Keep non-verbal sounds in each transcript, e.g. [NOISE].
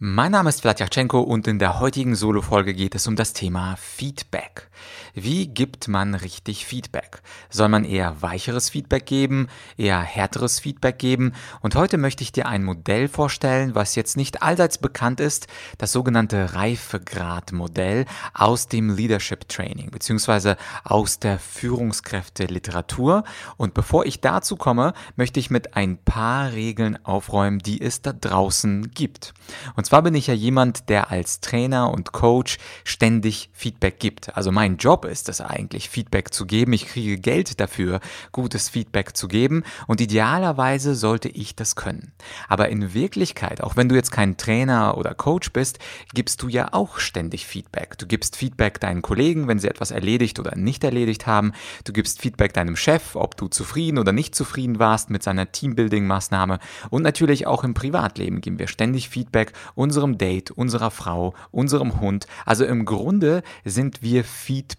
Mein Name ist Vladyachenko und in der heutigen Solo-Folge geht es um das Thema Feedback. Wie gibt man richtig Feedback? Soll man eher weicheres Feedback geben, eher härteres Feedback geben? Und heute möchte ich dir ein Modell vorstellen, was jetzt nicht allseits bekannt ist, das sogenannte Reifegrad-Modell aus dem Leadership Training beziehungsweise aus der Führungskräfte-Literatur. Und bevor ich dazu komme, möchte ich mit ein paar Regeln aufräumen, die es da draußen gibt. Und zwar bin ich ja jemand, der als Trainer und Coach ständig Feedback gibt. Also mein Job ist es eigentlich, Feedback zu geben. Ich kriege Geld dafür, gutes Feedback zu geben. Und idealerweise sollte ich das können. Aber in Wirklichkeit, auch wenn du jetzt kein Trainer oder Coach bist, gibst du ja auch ständig Feedback. Du gibst Feedback deinen Kollegen, wenn sie etwas erledigt oder nicht erledigt haben. Du gibst Feedback deinem Chef, ob du zufrieden oder nicht zufrieden warst mit seiner Teambuilding-Maßnahme. Und natürlich auch im Privatleben geben wir ständig Feedback unserem Date, unserer Frau, unserem Hund. Also im Grunde sind wir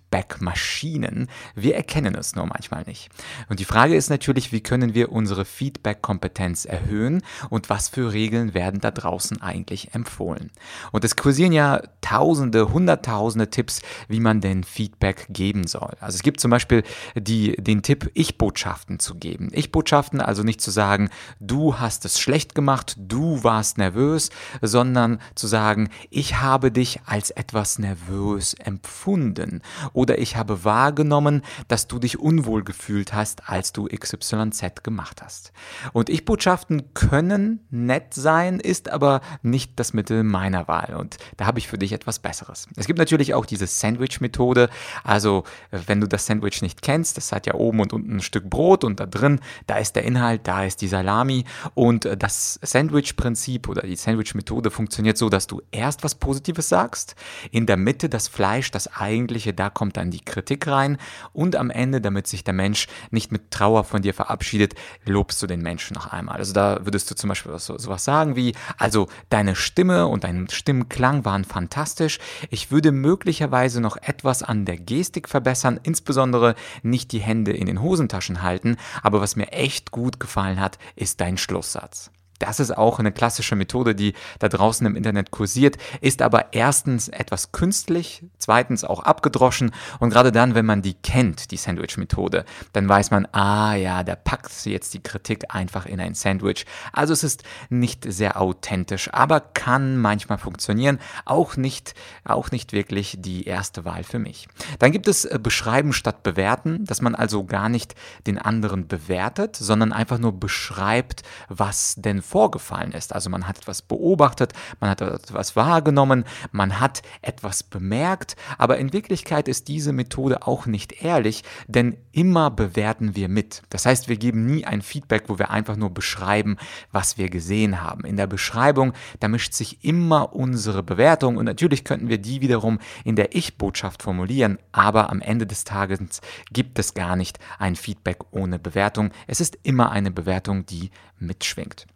Feedback-Maschinen. Wir erkennen es nur manchmal nicht. Und die Frage ist natürlich, wie können wir unsere Feedback-Kompetenz erhöhen und was für Regeln werden da draußen eigentlich empfohlen. Und es kursieren ja tausende, hunderttausende Tipps, wie man denn Feedback geben soll. Also es gibt zum Beispiel die, den Tipp, Ich-Botschaften zu geben. Ich-Botschaften, also nicht zu sagen, du hast es schlecht gemacht, du warst nervös, sondern sondern zu sagen, ich habe dich als etwas nervös empfunden oder ich habe wahrgenommen, dass du dich unwohl gefühlt hast, als du XYZ gemacht hast. Und Ich-Botschaften können nett sein, ist aber nicht das Mittel meiner Wahl und da habe ich für dich etwas Besseres. Es gibt natürlich auch diese Sandwich-Methode, also wenn du das Sandwich nicht kennst, das hat ja oben und unten ein Stück Brot und da drin, da ist der Inhalt, da ist die Salami und das Sandwich-Prinzip oder die Sandwich-Methode funktioniert so, dass du erst was Positives sagst, in der Mitte das Fleisch, das eigentliche, da kommt dann die Kritik rein und am Ende, damit sich der Mensch nicht mit Trauer von dir verabschiedet, lobst du den Menschen noch einmal. Also da würdest du zum Beispiel so, sowas sagen wie, also deine Stimme und dein Stimmklang waren fantastisch. Ich würde möglicherweise noch etwas an der Gestik verbessern, insbesondere nicht die Hände in den Hosentaschen halten, aber was mir echt gut gefallen hat, ist dein Schlusssatz. Das ist auch eine klassische Methode, die da draußen im Internet kursiert, ist aber erstens etwas künstlich, zweitens auch abgedroschen und gerade dann, wenn man die kennt, die Sandwich-Methode, dann weiß man, ah ja, der packt jetzt die Kritik einfach in ein Sandwich. Also es ist nicht sehr authentisch, aber kann manchmal funktionieren, auch nicht, auch nicht wirklich die erste Wahl für mich. Dann gibt es äh, Beschreiben statt Bewerten, dass man also gar nicht den anderen bewertet, sondern einfach nur beschreibt, was denn vorgefallen ist. Also man hat etwas beobachtet, man hat etwas wahrgenommen, man hat etwas bemerkt, aber in Wirklichkeit ist diese Methode auch nicht ehrlich, denn immer bewerten wir mit. Das heißt, wir geben nie ein Feedback, wo wir einfach nur beschreiben, was wir gesehen haben. In der Beschreibung, da mischt sich immer unsere Bewertung und natürlich könnten wir die wiederum in der Ich-Botschaft formulieren, aber am Ende des Tages gibt es gar nicht ein Feedback ohne Bewertung. Es ist immer eine Bewertung, die mitschwingt.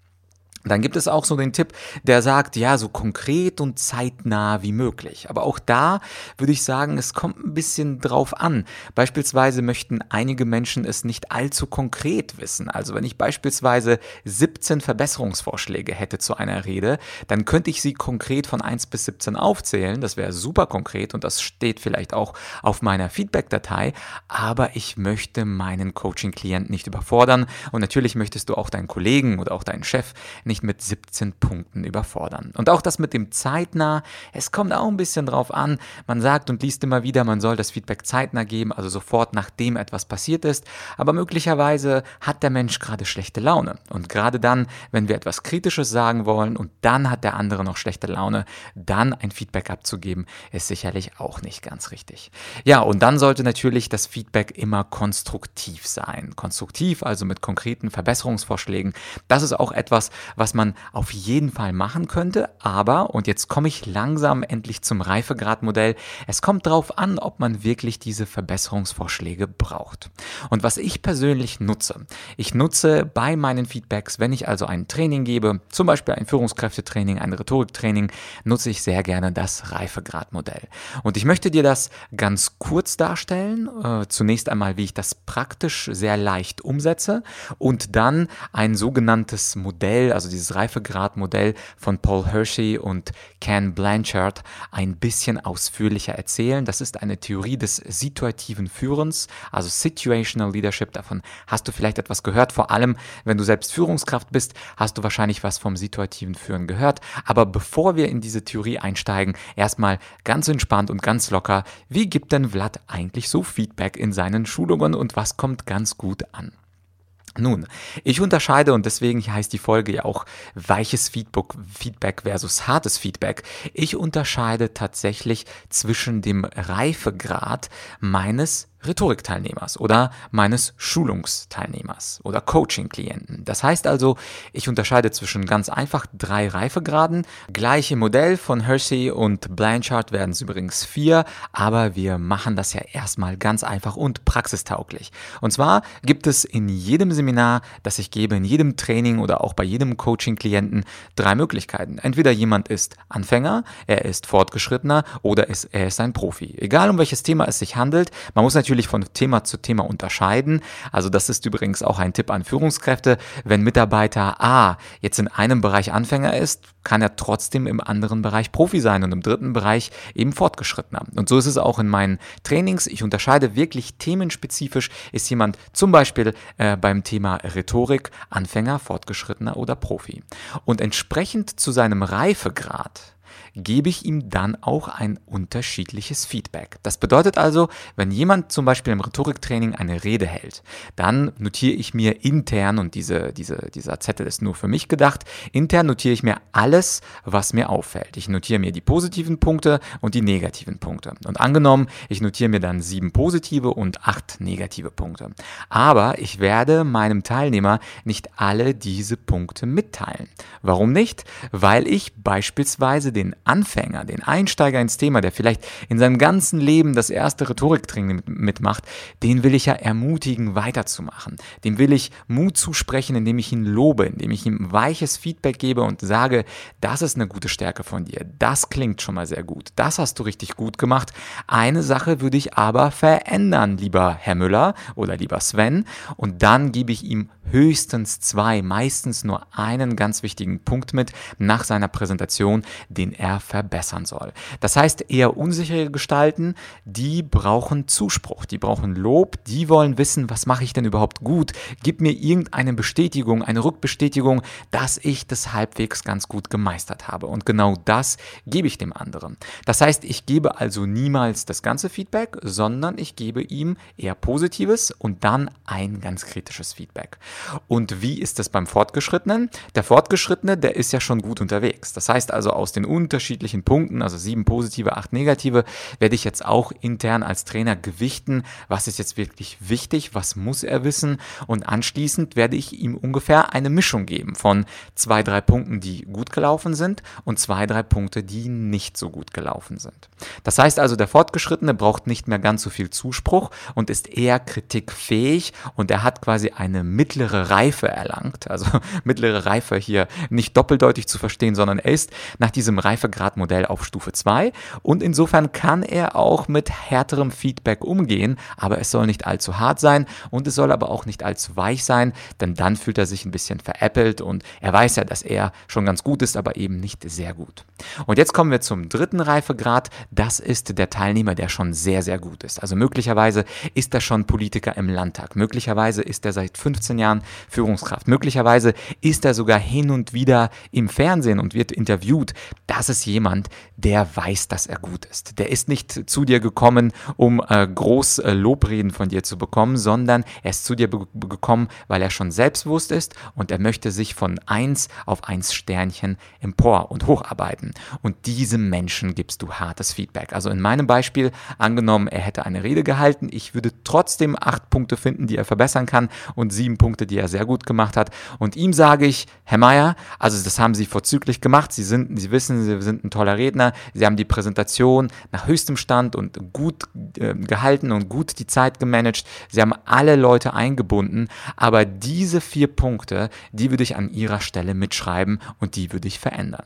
Dann gibt es auch so den Tipp, der sagt, ja, so konkret und zeitnah wie möglich. Aber auch da würde ich sagen, es kommt ein bisschen drauf an. Beispielsweise möchten einige Menschen es nicht allzu konkret wissen. Also wenn ich beispielsweise 17 Verbesserungsvorschläge hätte zu einer Rede, dann könnte ich sie konkret von 1 bis 17 aufzählen. Das wäre super konkret und das steht vielleicht auch auf meiner Feedback-Datei. Aber ich möchte meinen Coaching-Klient nicht überfordern. Und natürlich möchtest du auch deinen Kollegen oder auch deinen Chef nicht nicht mit 17 Punkten überfordern. Und auch das mit dem zeitnah, es kommt auch ein bisschen drauf an. Man sagt und liest immer wieder, man soll das Feedback zeitnah geben, also sofort nachdem etwas passiert ist. Aber möglicherweise hat der Mensch gerade schlechte Laune. Und gerade dann, wenn wir etwas Kritisches sagen wollen und dann hat der andere noch schlechte Laune, dann ein Feedback abzugeben, ist sicherlich auch nicht ganz richtig. Ja, und dann sollte natürlich das Feedback immer konstruktiv sein. Konstruktiv, also mit konkreten Verbesserungsvorschlägen. Das ist auch etwas, was was man auf jeden Fall machen könnte. Aber, und jetzt komme ich langsam endlich zum Reifegradmodell, es kommt darauf an, ob man wirklich diese Verbesserungsvorschläge braucht. Und was ich persönlich nutze, ich nutze bei meinen Feedbacks, wenn ich also ein Training gebe, zum Beispiel ein Führungskräftetraining, ein Rhetoriktraining, nutze ich sehr gerne das Reifegradmodell. Und ich möchte dir das ganz kurz darstellen. Äh, zunächst einmal, wie ich das praktisch sehr leicht umsetze und dann ein sogenanntes Modell, also dieses Reifegradmodell von Paul Hershey und Ken Blanchard ein bisschen ausführlicher erzählen. Das ist eine Theorie des situativen Führens, also Situational Leadership. Davon hast du vielleicht etwas gehört. Vor allem, wenn du selbst Führungskraft bist, hast du wahrscheinlich was vom situativen Führen gehört. Aber bevor wir in diese Theorie einsteigen, erstmal ganz entspannt und ganz locker, wie gibt denn Vlad eigentlich so Feedback in seinen Schulungen und was kommt ganz gut an? Nun, ich unterscheide und deswegen heißt die Folge ja auch weiches Feedback, versus hartes Feedback. Ich unterscheide tatsächlich zwischen dem Reifegrad meines Rhetorikteilnehmers oder meines Schulungsteilnehmers oder Coaching-Klienten. Das heißt also, ich unterscheide zwischen ganz einfach drei Reifegraden. Gleiche Modell von Hersey und Blanchard werden es übrigens vier, aber wir machen das ja erstmal ganz einfach und praxistauglich. Und zwar gibt es in jedem Seminar, das ich gebe, in jedem Training oder auch bei jedem Coaching-Klienten drei Möglichkeiten. Entweder jemand ist Anfänger, er ist fortgeschrittener oder er ist ein Profi. Egal um welches Thema es sich handelt, man muss natürlich natürlich von Thema zu Thema unterscheiden. Also das ist übrigens auch ein Tipp an Führungskräfte. Wenn Mitarbeiter A jetzt in einem Bereich Anfänger ist, kann er trotzdem im anderen Bereich Profi sein und im dritten Bereich eben fortgeschrittener. Und so ist es auch in meinen Trainings. Ich unterscheide wirklich themenspezifisch. Ist jemand zum Beispiel äh, beim Thema Rhetorik Anfänger, Fortgeschrittener oder Profi. Und entsprechend zu seinem Reifegrad gebe ich ihm dann auch ein unterschiedliches Feedback. Das bedeutet also, wenn jemand zum Beispiel im Rhetoriktraining eine Rede hält, dann notiere ich mir intern, und diese, diese, dieser Zettel ist nur für mich gedacht, intern notiere ich mir alles, was mir auffällt. Ich notiere mir die positiven Punkte und die negativen Punkte. Und angenommen, ich notiere mir dann sieben positive und acht negative Punkte. Aber ich werde meinem Teilnehmer nicht alle diese Punkte mitteilen. Warum nicht? Weil ich beispielsweise den Anfänger, den Einsteiger ins Thema, der vielleicht in seinem ganzen Leben das erste Rhetoriktraining mitmacht, den will ich ja ermutigen, weiterzumachen. Dem will ich Mut zusprechen, indem ich ihn lobe, indem ich ihm weiches Feedback gebe und sage, das ist eine gute Stärke von dir. Das klingt schon mal sehr gut. Das hast du richtig gut gemacht. Eine Sache würde ich aber verändern, lieber Herr Müller oder lieber Sven. Und dann gebe ich ihm höchstens zwei, meistens nur einen ganz wichtigen Punkt mit nach seiner Präsentation, den er verbessern soll. Das heißt, eher unsichere Gestalten, die brauchen Zuspruch, die brauchen Lob, die wollen wissen, was mache ich denn überhaupt gut? Gib mir irgendeine Bestätigung, eine Rückbestätigung, dass ich das halbwegs ganz gut gemeistert habe. Und genau das gebe ich dem anderen. Das heißt, ich gebe also niemals das ganze Feedback, sondern ich gebe ihm eher positives und dann ein ganz kritisches Feedback. Und wie ist das beim Fortgeschrittenen? Der Fortgeschrittene, der ist ja schon gut unterwegs. Das heißt also aus den unterschiedlichen Punkten, also sieben positive, acht negative, werde ich jetzt auch intern als Trainer gewichten. Was ist jetzt wirklich wichtig? Was muss er wissen? Und anschließend werde ich ihm ungefähr eine Mischung geben von zwei, drei Punkten, die gut gelaufen sind und zwei, drei Punkte, die nicht so gut gelaufen sind. Das heißt also, der Fortgeschrittene braucht nicht mehr ganz so viel Zuspruch und ist eher kritikfähig und er hat quasi eine mittlere mittlere Reife erlangt. Also [LAUGHS] mittlere Reife hier nicht doppeldeutig zu verstehen, sondern er ist nach diesem Reifegradmodell auf Stufe 2 und insofern kann er auch mit härterem Feedback umgehen, aber es soll nicht allzu hart sein und es soll aber auch nicht allzu weich sein, denn dann fühlt er sich ein bisschen veräppelt und er weiß ja, dass er schon ganz gut ist, aber eben nicht sehr gut. Und jetzt kommen wir zum dritten Reifegrad. Das ist der Teilnehmer, der schon sehr, sehr gut ist. Also möglicherweise ist er schon Politiker im Landtag. Möglicherweise ist er seit 15 Jahren Jahren Führungskraft. Möglicherweise ist er sogar hin und wieder im Fernsehen und wird interviewt. Das ist jemand, der weiß, dass er gut ist. Der ist nicht zu dir gekommen, um äh, groß äh, Lobreden von dir zu bekommen, sondern er ist zu dir gekommen, weil er schon selbstbewusst ist und er möchte sich von eins auf eins Sternchen empor und hocharbeiten. Und diesem Menschen gibst du hartes Feedback. Also in meinem Beispiel, angenommen, er hätte eine Rede gehalten, ich würde trotzdem acht Punkte finden, die er verbessern kann und sieben Punkte, Punkte, die er sehr gut gemacht hat. Und ihm sage ich, Herr Meier, also das haben Sie vorzüglich gemacht. Sie sind, Sie wissen, Sie sind ein toller Redner. Sie haben die Präsentation nach höchstem Stand und gut äh, gehalten und gut die Zeit gemanagt. Sie haben alle Leute eingebunden. Aber diese vier Punkte, die würde ich an Ihrer Stelle mitschreiben und die würde ich verändern.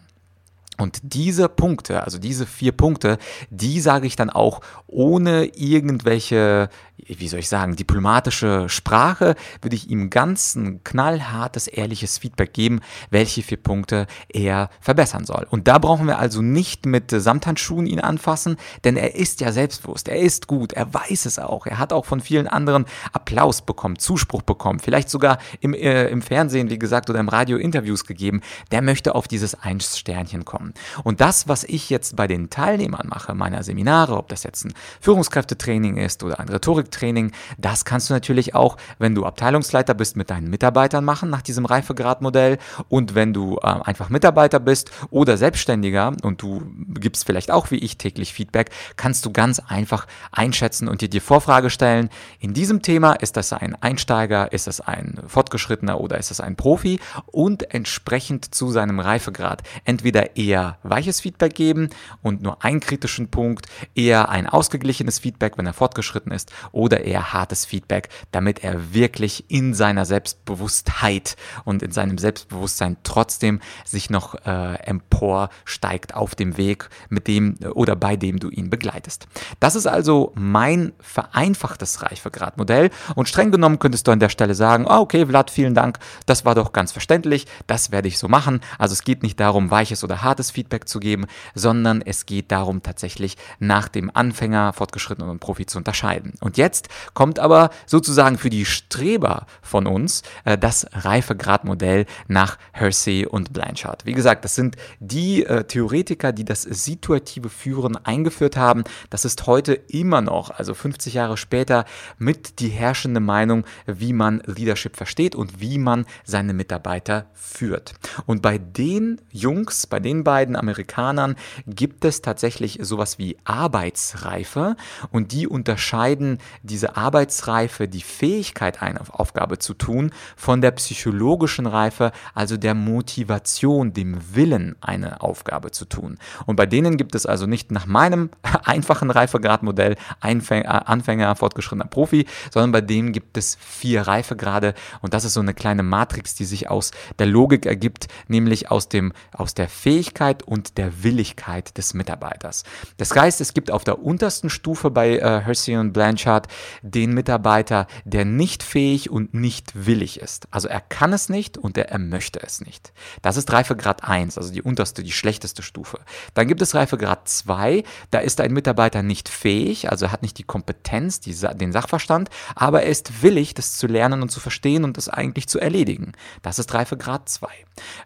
Und diese Punkte, also diese vier Punkte, die sage ich dann auch ohne irgendwelche wie soll ich sagen, diplomatische Sprache, würde ich ihm ganz ein knallhartes, ehrliches Feedback geben, welche vier Punkte er verbessern soll. Und da brauchen wir also nicht mit Samthandschuhen ihn anfassen, denn er ist ja selbstbewusst, er ist gut, er weiß es auch, er hat auch von vielen anderen Applaus bekommen, Zuspruch bekommen, vielleicht sogar im, äh, im Fernsehen, wie gesagt, oder im Radio Interviews gegeben. Der möchte auf dieses Eins-Sternchen kommen. Und das, was ich jetzt bei den Teilnehmern mache, meiner Seminare, ob das jetzt ein Führungskräftetraining ist oder ein Rhetorik Training. Das kannst du natürlich auch, wenn du Abteilungsleiter bist, mit deinen Mitarbeitern machen nach diesem Reifegradmodell. Und wenn du äh, einfach Mitarbeiter bist oder Selbstständiger und du gibst vielleicht auch wie ich täglich Feedback, kannst du ganz einfach einschätzen und dir die Vorfrage stellen. In diesem Thema ist das ein Einsteiger, ist das ein Fortgeschrittener oder ist das ein Profi und entsprechend zu seinem Reifegrad entweder eher weiches Feedback geben und nur einen kritischen Punkt, eher ein ausgeglichenes Feedback, wenn er fortgeschritten ist oder eher hartes Feedback, damit er wirklich in seiner Selbstbewusstheit und in seinem Selbstbewusstsein trotzdem sich noch äh, emporsteigt auf dem Weg, mit dem oder bei dem du ihn begleitest. Das ist also mein vereinfachtes Reifegradmodell und streng genommen könntest du an der Stelle sagen, oh, okay, Vlad, vielen Dank, das war doch ganz verständlich, das werde ich so machen. Also es geht nicht darum, weiches oder hartes Feedback zu geben, sondern es geht darum, tatsächlich nach dem Anfänger, Fortgeschrittenen und Profi zu unterscheiden. Und jetzt Jetzt kommt aber sozusagen für die Streber von uns äh, das Reifegradmodell nach Hersey und Blanchard. Wie gesagt, das sind die äh, Theoretiker, die das situative Führen eingeführt haben. Das ist heute immer noch, also 50 Jahre später, mit die herrschende Meinung, wie man Leadership versteht und wie man seine Mitarbeiter führt. Und bei den Jungs, bei den beiden Amerikanern gibt es tatsächlich sowas wie Arbeitsreife und die unterscheiden diese Arbeitsreife, die Fähigkeit, eine Aufgabe zu tun, von der psychologischen Reife, also der Motivation, dem Willen, eine Aufgabe zu tun. Und bei denen gibt es also nicht nach meinem [LAUGHS] einfachen Reifegradmodell äh, Anfänger, fortgeschrittener Profi, sondern bei denen gibt es vier Reifegrade und das ist so eine kleine Matrix, die sich aus der Logik ergibt, nämlich aus, dem, aus der Fähigkeit und der Willigkeit des Mitarbeiters. Das heißt, es gibt auf der untersten Stufe bei äh, Hersey und Blanchard den Mitarbeiter, der nicht fähig und nicht willig ist. Also er kann es nicht und er, er möchte es nicht. Das ist Reifegrad 1, also die unterste, die schlechteste Stufe. Dann gibt es Reifegrad 2, da ist ein Mitarbeiter nicht fähig, also er hat nicht die Kompetenz, die, den Sachverstand, aber er ist willig, das zu lernen und zu verstehen und das eigentlich zu erledigen. Das ist Reifegrad 2.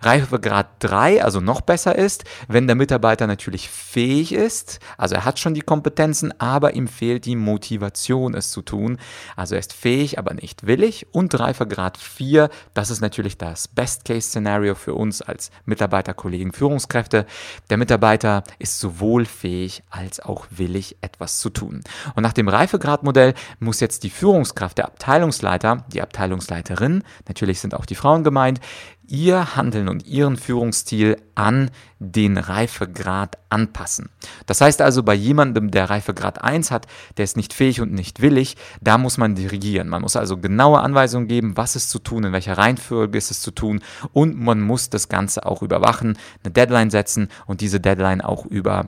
Reifegrad 3, also noch besser ist, wenn der Mitarbeiter natürlich fähig ist, also er hat schon die Kompetenzen, aber ihm fehlt die Motivation, es zu tun. Also er ist fähig, aber nicht willig. Und Reifegrad 4, das ist natürlich das Best-Case-Szenario für uns als Mitarbeiter, Kollegen, Führungskräfte. Der Mitarbeiter ist sowohl fähig als auch willig, etwas zu tun. Und nach dem Reifegradmodell muss jetzt die Führungskraft, der Abteilungsleiter, die Abteilungsleiterin, natürlich sind auch die Frauen gemeint, ihr Handeln und ihren Führungsstil an den Reifegrad anpassen. Das heißt also, bei jemandem, der Reifegrad 1 hat, der ist nicht fähig und nicht willig, da muss man dirigieren. Man muss also genaue Anweisungen geben, was ist zu tun, in welcher Reihenfolge ist es zu tun und man muss das Ganze auch überwachen, eine Deadline setzen und diese Deadline auch über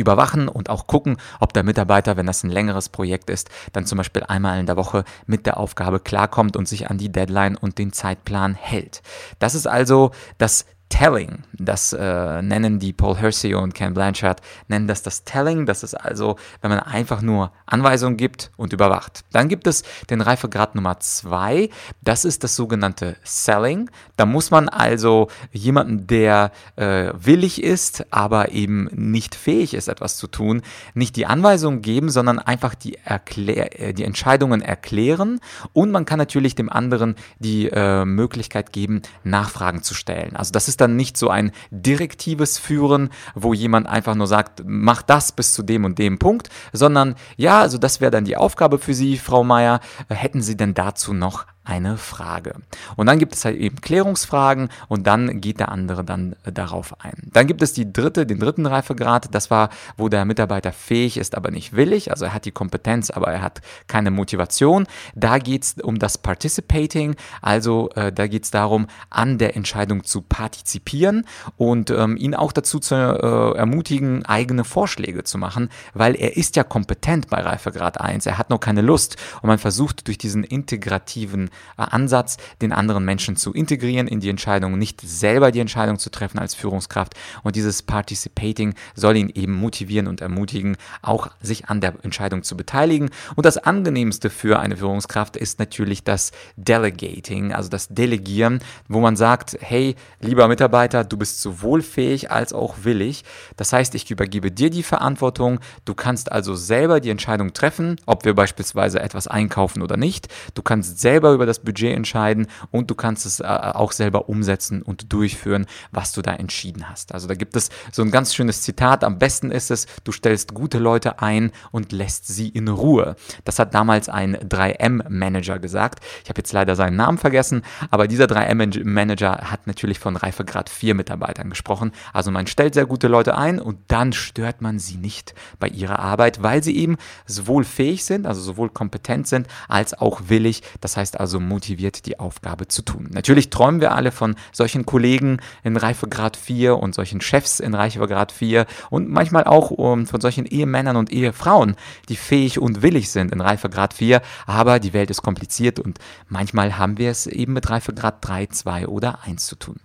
überwachen und auch gucken, ob der Mitarbeiter, wenn das ein längeres Projekt ist, dann zum Beispiel einmal in der Woche mit der Aufgabe klarkommt und sich an die Deadline und den Zeitplan hält. Das ist also das Telling. Das äh, nennen die Paul Hersey und Ken Blanchard, nennen das das Telling. Das ist also, wenn man einfach nur Anweisungen gibt und überwacht. Dann gibt es den Reifegrad Nummer zwei. Das ist das sogenannte Selling. Da muss man also jemanden, der äh, willig ist, aber eben nicht fähig ist, etwas zu tun, nicht die Anweisungen geben, sondern einfach die, Erklär äh, die Entscheidungen erklären. Und man kann natürlich dem anderen die äh, Möglichkeit geben, Nachfragen zu stellen. Also das ist dann nicht so ein direktives Führen, wo jemand einfach nur sagt, mach das bis zu dem und dem Punkt, sondern ja, also das wäre dann die Aufgabe für Sie, Frau Meier. Hätten Sie denn dazu noch eine Frage. Und dann gibt es halt eben Klärungsfragen und dann geht der andere dann äh, darauf ein. Dann gibt es die dritte, den dritten Reifegrad. Das war, wo der Mitarbeiter fähig ist, aber nicht willig. Also er hat die Kompetenz, aber er hat keine Motivation. Da geht es um das Participating. Also äh, da geht es darum, an der Entscheidung zu partizipieren und ähm, ihn auch dazu zu äh, ermutigen, eigene Vorschläge zu machen, weil er ist ja kompetent bei Reifegrad 1. Er hat noch keine Lust und man versucht durch diesen integrativen Ansatz, den anderen Menschen zu integrieren in die Entscheidung, nicht selber die Entscheidung zu treffen als Führungskraft. Und dieses Participating soll ihn eben motivieren und ermutigen, auch sich an der Entscheidung zu beteiligen. Und das angenehmste für eine Führungskraft ist natürlich das Delegating, also das Delegieren, wo man sagt, hey, lieber Mitarbeiter, du bist sowohl fähig als auch willig. Das heißt, ich übergebe dir die Verantwortung. Du kannst also selber die Entscheidung treffen, ob wir beispielsweise etwas einkaufen oder nicht. Du kannst selber über das Budget entscheiden und du kannst es äh, auch selber umsetzen und durchführen, was du da entschieden hast. Also da gibt es so ein ganz schönes Zitat. Am besten ist es, du stellst gute Leute ein und lässt sie in Ruhe. Das hat damals ein 3M-Manager gesagt. Ich habe jetzt leider seinen Namen vergessen, aber dieser 3M-Manager hat natürlich von Reifegrad 4 Mitarbeitern gesprochen. Also man stellt sehr gute Leute ein und dann stört man sie nicht bei ihrer Arbeit, weil sie eben sowohl fähig sind, also sowohl kompetent sind, als auch willig. Das heißt also motiviert, die Aufgabe zu tun. Natürlich träumen wir alle von solchen Kollegen in Reifegrad 4 und solchen Chefs in Reifegrad 4 und manchmal auch ähm, von solchen Ehemännern und Ehefrauen, die fähig und willig sind in Reifegrad 4. Aber die Welt ist kompliziert und manchmal haben wir es eben mit Reifegrad 3, 2 oder 1 zu tun.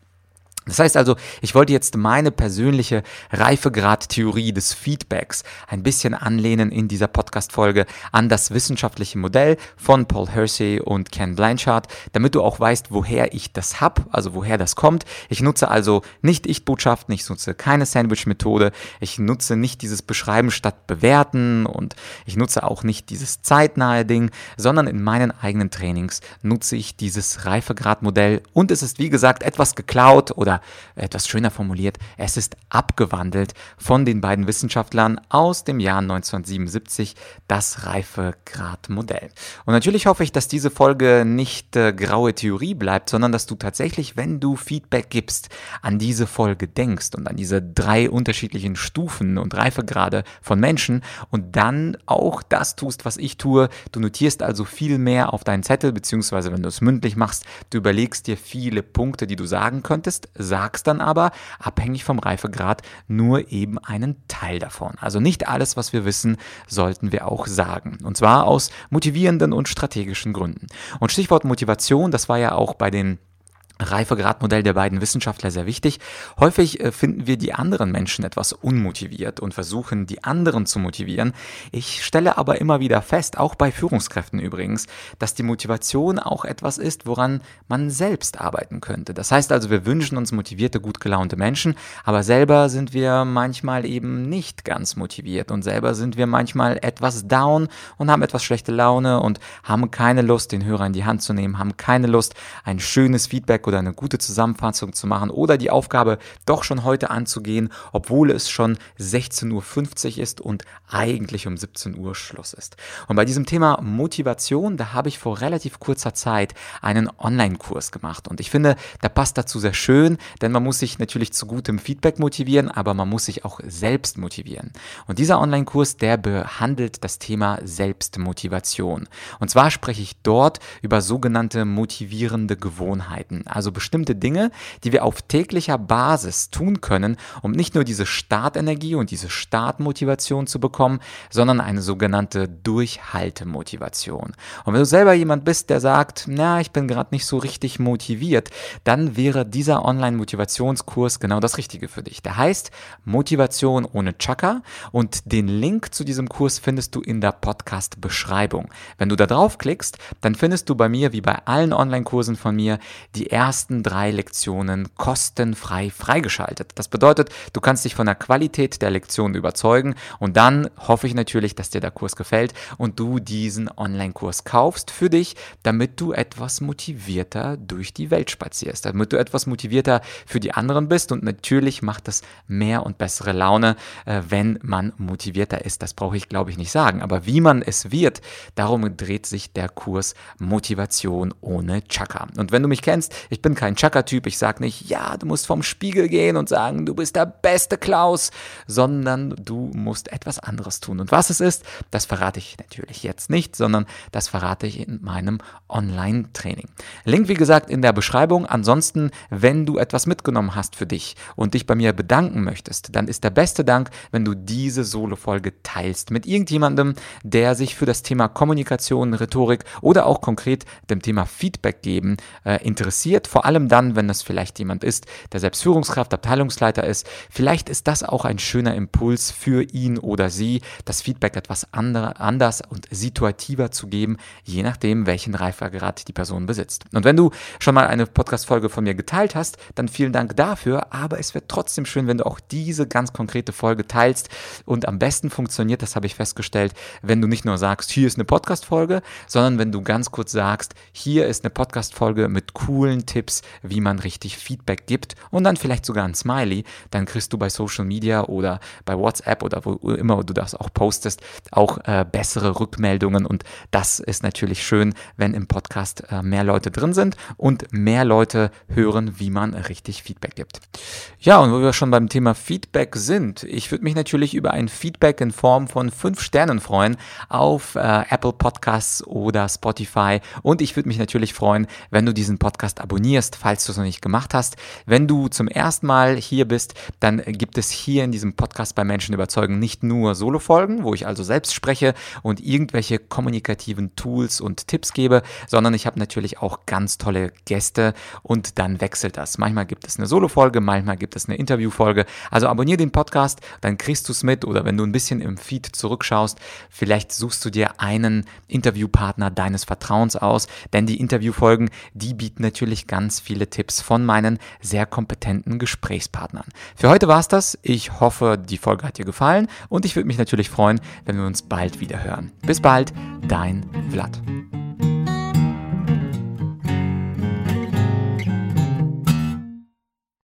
Das heißt also, ich wollte jetzt meine persönliche Reifegrad-Theorie des Feedbacks ein bisschen anlehnen in dieser Podcast-Folge an das wissenschaftliche Modell von Paul Hersey und Ken Blanchard, damit du auch weißt, woher ich das hab, also woher das kommt. Ich nutze also nicht Ich-Botschaften, ich nutze keine Sandwich-Methode, ich nutze nicht dieses Beschreiben statt Bewerten und ich nutze auch nicht dieses zeitnahe Ding, sondern in meinen eigenen Trainings nutze ich dieses Reifegrad-Modell und es ist wie gesagt etwas geklaut oder etwas schöner formuliert, es ist abgewandelt von den beiden Wissenschaftlern aus dem Jahr 1977, das Reifegradmodell. Und natürlich hoffe ich, dass diese Folge nicht äh, graue Theorie bleibt, sondern dass du tatsächlich, wenn du Feedback gibst, an diese Folge denkst und an diese drei unterschiedlichen Stufen und Reifegrade von Menschen und dann auch das tust, was ich tue. Du notierst also viel mehr auf deinen Zettel, beziehungsweise wenn du es mündlich machst, du überlegst dir viele Punkte, die du sagen könntest, sagst dann aber, abhängig vom Reifegrad, nur eben einen Teil davon. Also nicht alles, was wir wissen, sollten wir auch sagen. Und zwar aus motivierenden und strategischen Gründen. Und Stichwort Motivation, das war ja auch bei den Reifegradmodell der beiden Wissenschaftler sehr wichtig. Häufig äh, finden wir die anderen Menschen etwas unmotiviert und versuchen, die anderen zu motivieren. Ich stelle aber immer wieder fest, auch bei Führungskräften übrigens, dass die Motivation auch etwas ist, woran man selbst arbeiten könnte. Das heißt also, wir wünschen uns motivierte, gut gelaunte Menschen, aber selber sind wir manchmal eben nicht ganz motiviert und selber sind wir manchmal etwas down und haben etwas schlechte Laune und haben keine Lust, den Hörer in die Hand zu nehmen, haben keine Lust, ein schönes Feedback oder eine gute Zusammenfassung zu machen oder die Aufgabe doch schon heute anzugehen, obwohl es schon 16.50 Uhr ist und eigentlich um 17 Uhr Schluss ist. Und bei diesem Thema Motivation, da habe ich vor relativ kurzer Zeit einen Online-Kurs gemacht und ich finde, der passt dazu sehr schön, denn man muss sich natürlich zu gutem Feedback motivieren, aber man muss sich auch selbst motivieren. Und dieser Online-Kurs, der behandelt das Thema Selbstmotivation. Und zwar spreche ich dort über sogenannte motivierende Gewohnheiten also bestimmte Dinge, die wir auf täglicher Basis tun können, um nicht nur diese Startenergie und diese Startmotivation zu bekommen, sondern eine sogenannte Durchhaltemotivation. Und wenn du selber jemand bist, der sagt, na, ich bin gerade nicht so richtig motiviert, dann wäre dieser Online-Motivationskurs genau das Richtige für dich. Der heißt Motivation ohne Chaka und den Link zu diesem Kurs findest du in der Podcast-Beschreibung. Wenn du da draufklickst, dann findest du bei mir, wie bei allen Online-Kursen von mir, die erste ersten drei Lektionen kostenfrei freigeschaltet. Das bedeutet, du kannst dich von der Qualität der Lektion überzeugen und dann hoffe ich natürlich, dass dir der Kurs gefällt und du diesen Online-Kurs kaufst für dich, damit du etwas motivierter durch die Welt spazierst, damit du etwas motivierter für die anderen bist und natürlich macht es mehr und bessere Laune, äh, wenn man motivierter ist. Das brauche ich, glaube ich, nicht sagen. Aber wie man es wird, darum dreht sich der Kurs Motivation ohne Chaka. Und wenn du mich kennst, ich bin kein Chaka-Typ. Ich sage nicht, ja, du musst vom Spiegel gehen und sagen, du bist der beste Klaus, sondern du musst etwas anderes tun. Und was es ist, das verrate ich natürlich jetzt nicht, sondern das verrate ich in meinem Online-Training. Link, wie gesagt, in der Beschreibung. Ansonsten, wenn du etwas mitgenommen hast für dich und dich bei mir bedanken möchtest, dann ist der beste Dank, wenn du diese Solo-Folge teilst mit irgendjemandem, der sich für das Thema Kommunikation, Rhetorik oder auch konkret dem Thema Feedback geben äh, interessiert. Vor allem dann, wenn das vielleicht jemand ist, der selbst Führungskraft, Abteilungsleiter ist. Vielleicht ist das auch ein schöner Impuls für ihn oder sie, das Feedback etwas andere, anders und situativer zu geben, je nachdem, welchen Reifegrad die Person besitzt. Und wenn du schon mal eine Podcast-Folge von mir geteilt hast, dann vielen Dank dafür. Aber es wird trotzdem schön, wenn du auch diese ganz konkrete Folge teilst. Und am besten funktioniert, das habe ich festgestellt, wenn du nicht nur sagst, hier ist eine Podcast-Folge, sondern wenn du ganz kurz sagst, hier ist eine Podcast-Folge mit coolen Tipps, wie man richtig Feedback gibt und dann vielleicht sogar ein Smiley, dann kriegst du bei Social Media oder bei WhatsApp oder wo immer du das auch postest, auch äh, bessere Rückmeldungen. Und das ist natürlich schön, wenn im Podcast äh, mehr Leute drin sind und mehr Leute hören, wie man richtig Feedback gibt. Ja, und wo wir schon beim Thema Feedback sind, ich würde mich natürlich über ein Feedback in Form von fünf Sternen freuen auf äh, Apple Podcasts oder Spotify. Und ich würde mich natürlich freuen, wenn du diesen Podcast abonnierst, falls du es noch nicht gemacht hast. Wenn du zum ersten Mal hier bist, dann gibt es hier in diesem Podcast bei Menschen überzeugen nicht nur Solo-Folgen, wo ich also selbst spreche und irgendwelche kommunikativen Tools und Tipps gebe, sondern ich habe natürlich auch ganz tolle Gäste und dann wechselt das. Manchmal gibt es eine Solo-Folge, manchmal gibt es eine Interview-Folge. Also abonniere den Podcast, dann kriegst du es mit oder wenn du ein bisschen im Feed zurückschaust, vielleicht suchst du dir einen Interviewpartner deines Vertrauens aus, denn die Interviewfolgen, die bieten natürlich ganz viele Tipps von meinen sehr kompetenten Gesprächspartnern. Für heute war es das. Ich hoffe, die Folge hat dir gefallen und ich würde mich natürlich freuen, wenn wir uns bald wieder hören. Bis bald, dein Vlad.